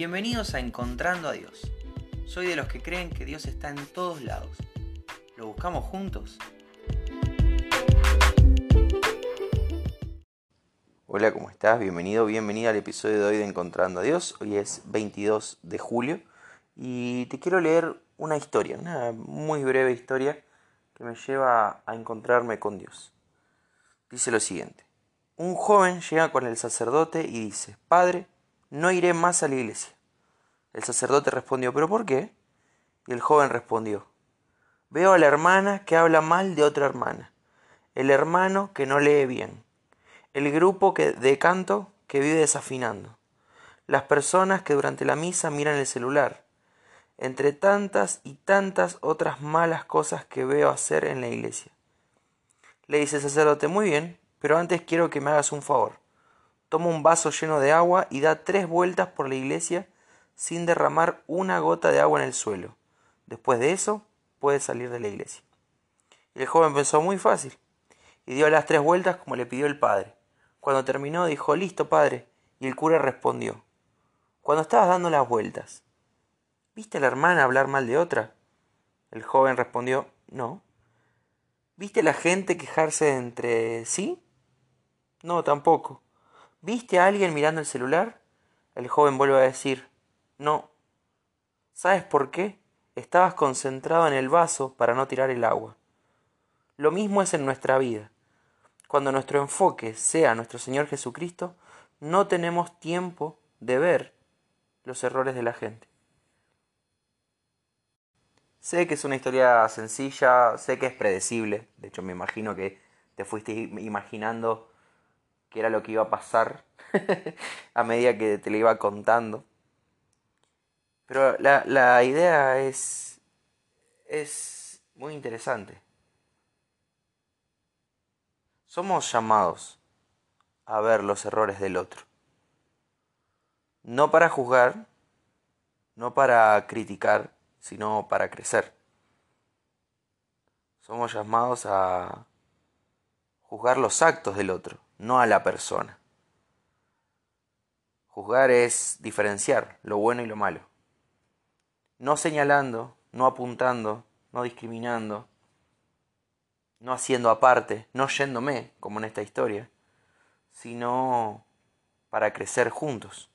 Bienvenidos a Encontrando a Dios. Soy de los que creen que Dios está en todos lados. ¿Lo buscamos juntos? Hola, ¿cómo estás? Bienvenido, bienvenida al episodio de hoy de Encontrando a Dios. Hoy es 22 de julio y te quiero leer una historia, una muy breve historia que me lleva a encontrarme con Dios. Dice lo siguiente. Un joven llega con el sacerdote y dice, Padre, no iré más a la iglesia. El sacerdote respondió, ¿pero por qué? Y el joven respondió, veo a la hermana que habla mal de otra hermana, el hermano que no lee bien, el grupo que, de canto que vive desafinando, las personas que durante la misa miran el celular, entre tantas y tantas otras malas cosas que veo hacer en la iglesia. Le dice el sacerdote, muy bien, pero antes quiero que me hagas un favor. Toma un vaso lleno de agua y da tres vueltas por la iglesia sin derramar una gota de agua en el suelo. Después de eso, puedes salir de la iglesia. El joven pensó muy fácil y dio las tres vueltas como le pidió el padre. Cuando terminó dijo, listo, padre. Y el cura respondió, cuando estabas dando las vueltas, ¿viste a la hermana hablar mal de otra? El joven respondió, no. ¿Viste a la gente quejarse entre sí? No, tampoco. ¿Viste a alguien mirando el celular? El joven vuelve a decir, no. ¿Sabes por qué? Estabas concentrado en el vaso para no tirar el agua. Lo mismo es en nuestra vida. Cuando nuestro enfoque sea nuestro Señor Jesucristo, no tenemos tiempo de ver los errores de la gente. Sé que es una historia sencilla, sé que es predecible, de hecho me imagino que te fuiste imaginando que era lo que iba a pasar a medida que te lo iba contando. Pero la, la idea es, es muy interesante. Somos llamados a ver los errores del otro. No para juzgar, no para criticar, sino para crecer. Somos llamados a juzgar los actos del otro, no a la persona. Juzgar es diferenciar lo bueno y lo malo. No señalando, no apuntando, no discriminando, no haciendo aparte, no yéndome, como en esta historia, sino para crecer juntos.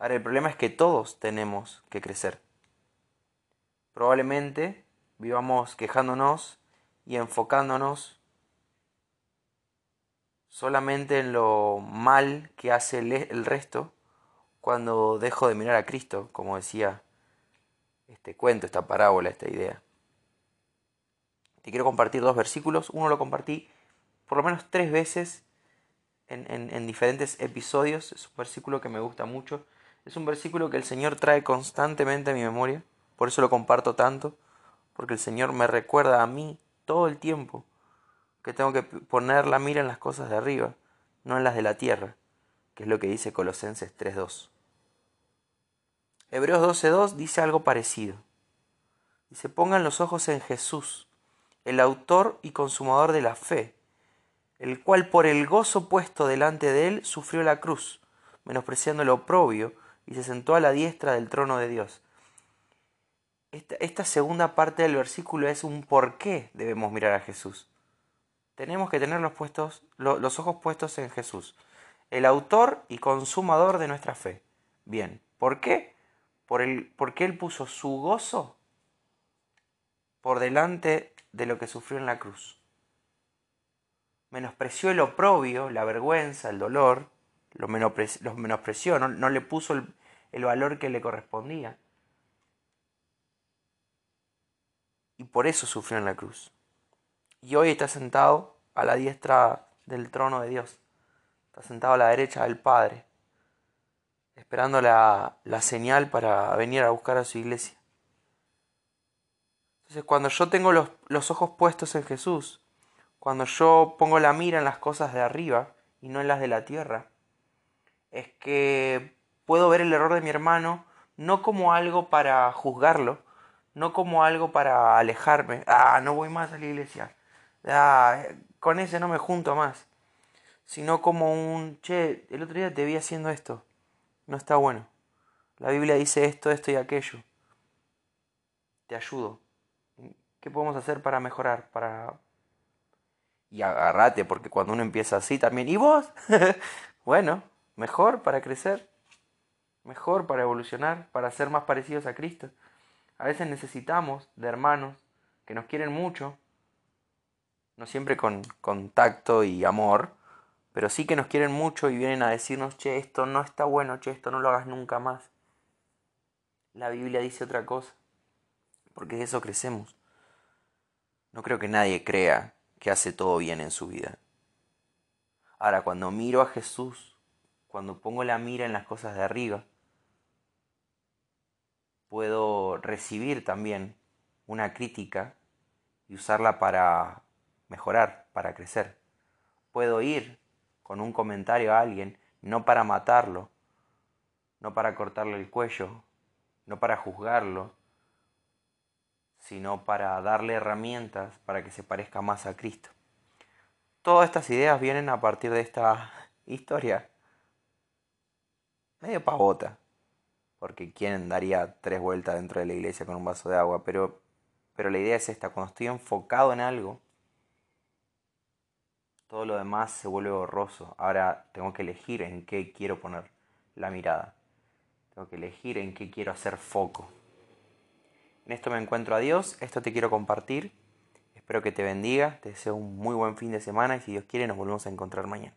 Ahora, el problema es que todos tenemos que crecer. Probablemente vivamos quejándonos y enfocándonos solamente en lo mal que hace el resto cuando dejo de mirar a Cristo, como decía este cuento, esta parábola, esta idea. Te quiero compartir dos versículos. Uno lo compartí por lo menos tres veces en, en, diferentes episodios. Es un versículo que me gusta mucho. Es un versículo que el Señor trae constantemente a mi memoria. Por eso lo comparto tanto. Porque el Señor me recuerda a mí todo el tiempo que tengo que poner la mira en las cosas de arriba, no en las de la tierra, que es lo que dice Colosenses 3.2. Hebreos 12.2 dice algo parecido. Dice, pongan los ojos en Jesús, el autor y consumador de la fe, el cual por el gozo puesto delante de él sufrió la cruz, menospreciando lo oprobio, y se sentó a la diestra del trono de Dios. Esta, segunda parte del versículo es un por qué debemos mirar a Jesús tenemos que tener los, puestos, los ojos puestos en Jesús, el autor y consumador de nuestra fe. Bien, ¿por qué? Por el, porque Él puso su gozo por delante de lo que sufrió en la cruz. Menospreció el oprobio, la vergüenza, el dolor, lo menospreció, no, le puso el valor que le correspondía. Y por eso sufrió en la cruz y hoy está sentado a la diestra del trono de Dios. Está sentado a la derecha del Padre, esperando la, señal para venir a buscar a su iglesia. Entonces cuando yo tengo los, los ojos puestos en Jesús, cuando yo pongo la mira en las cosas de arriba y no en las de la tierra, es que puedo ver el error de mi hermano no como algo para juzgarlo, no como algo para alejarme. Ah, no voy más a la iglesia ah, con ese no me junto más, sino como un, che, el otro día te vi haciendo esto, no está bueno. La Biblia dice esto, esto y aquello. Te ayudo. ¿Qué podemos hacer para mejorar? Para... Y agárrate, porque cuando uno empieza así también, ¿y vos? bueno, mejor para crecer, mejor para evolucionar, para ser más parecidos a Cristo. A veces necesitamos de hermanos que nos quieren mucho, no siempre con contacto y amor, pero sí que nos quieren mucho y vienen a decirnos, che, esto no está bueno, che, esto no lo hagas nunca más. La Biblia dice otra cosa, porque de eso crecemos. No creo que nadie crea que hace todo bien en su vida. Ahora, cuando miro a Jesús, cuando pongo la mira en las cosas de arriba, puedo recibir también una crítica y usarla para mejorar, para crecer. Puedo ir con un comentario a alguien, no para matarlo, no para cortarle el cuello, no para juzgarlo, sino para darle herramientas para que se parezca más a Cristo. Todas estas ideas vienen a partir de esta historia. Medio pavota, porque quién daría tres vueltas dentro de la iglesia con un vaso de agua, pero, pero la idea es esta, cuando estoy enfocado en algo, todo lo demás se vuelve borroso. Ahora tengo que elegir en qué quiero poner la mirada. Tengo que elegir en qué quiero hacer foco. En esto me encuentro a Dios, esto te quiero compartir. Espero que te bendiga, te deseo un muy buen fin de semana y si Dios quiere nos volvemos a encontrar mañana.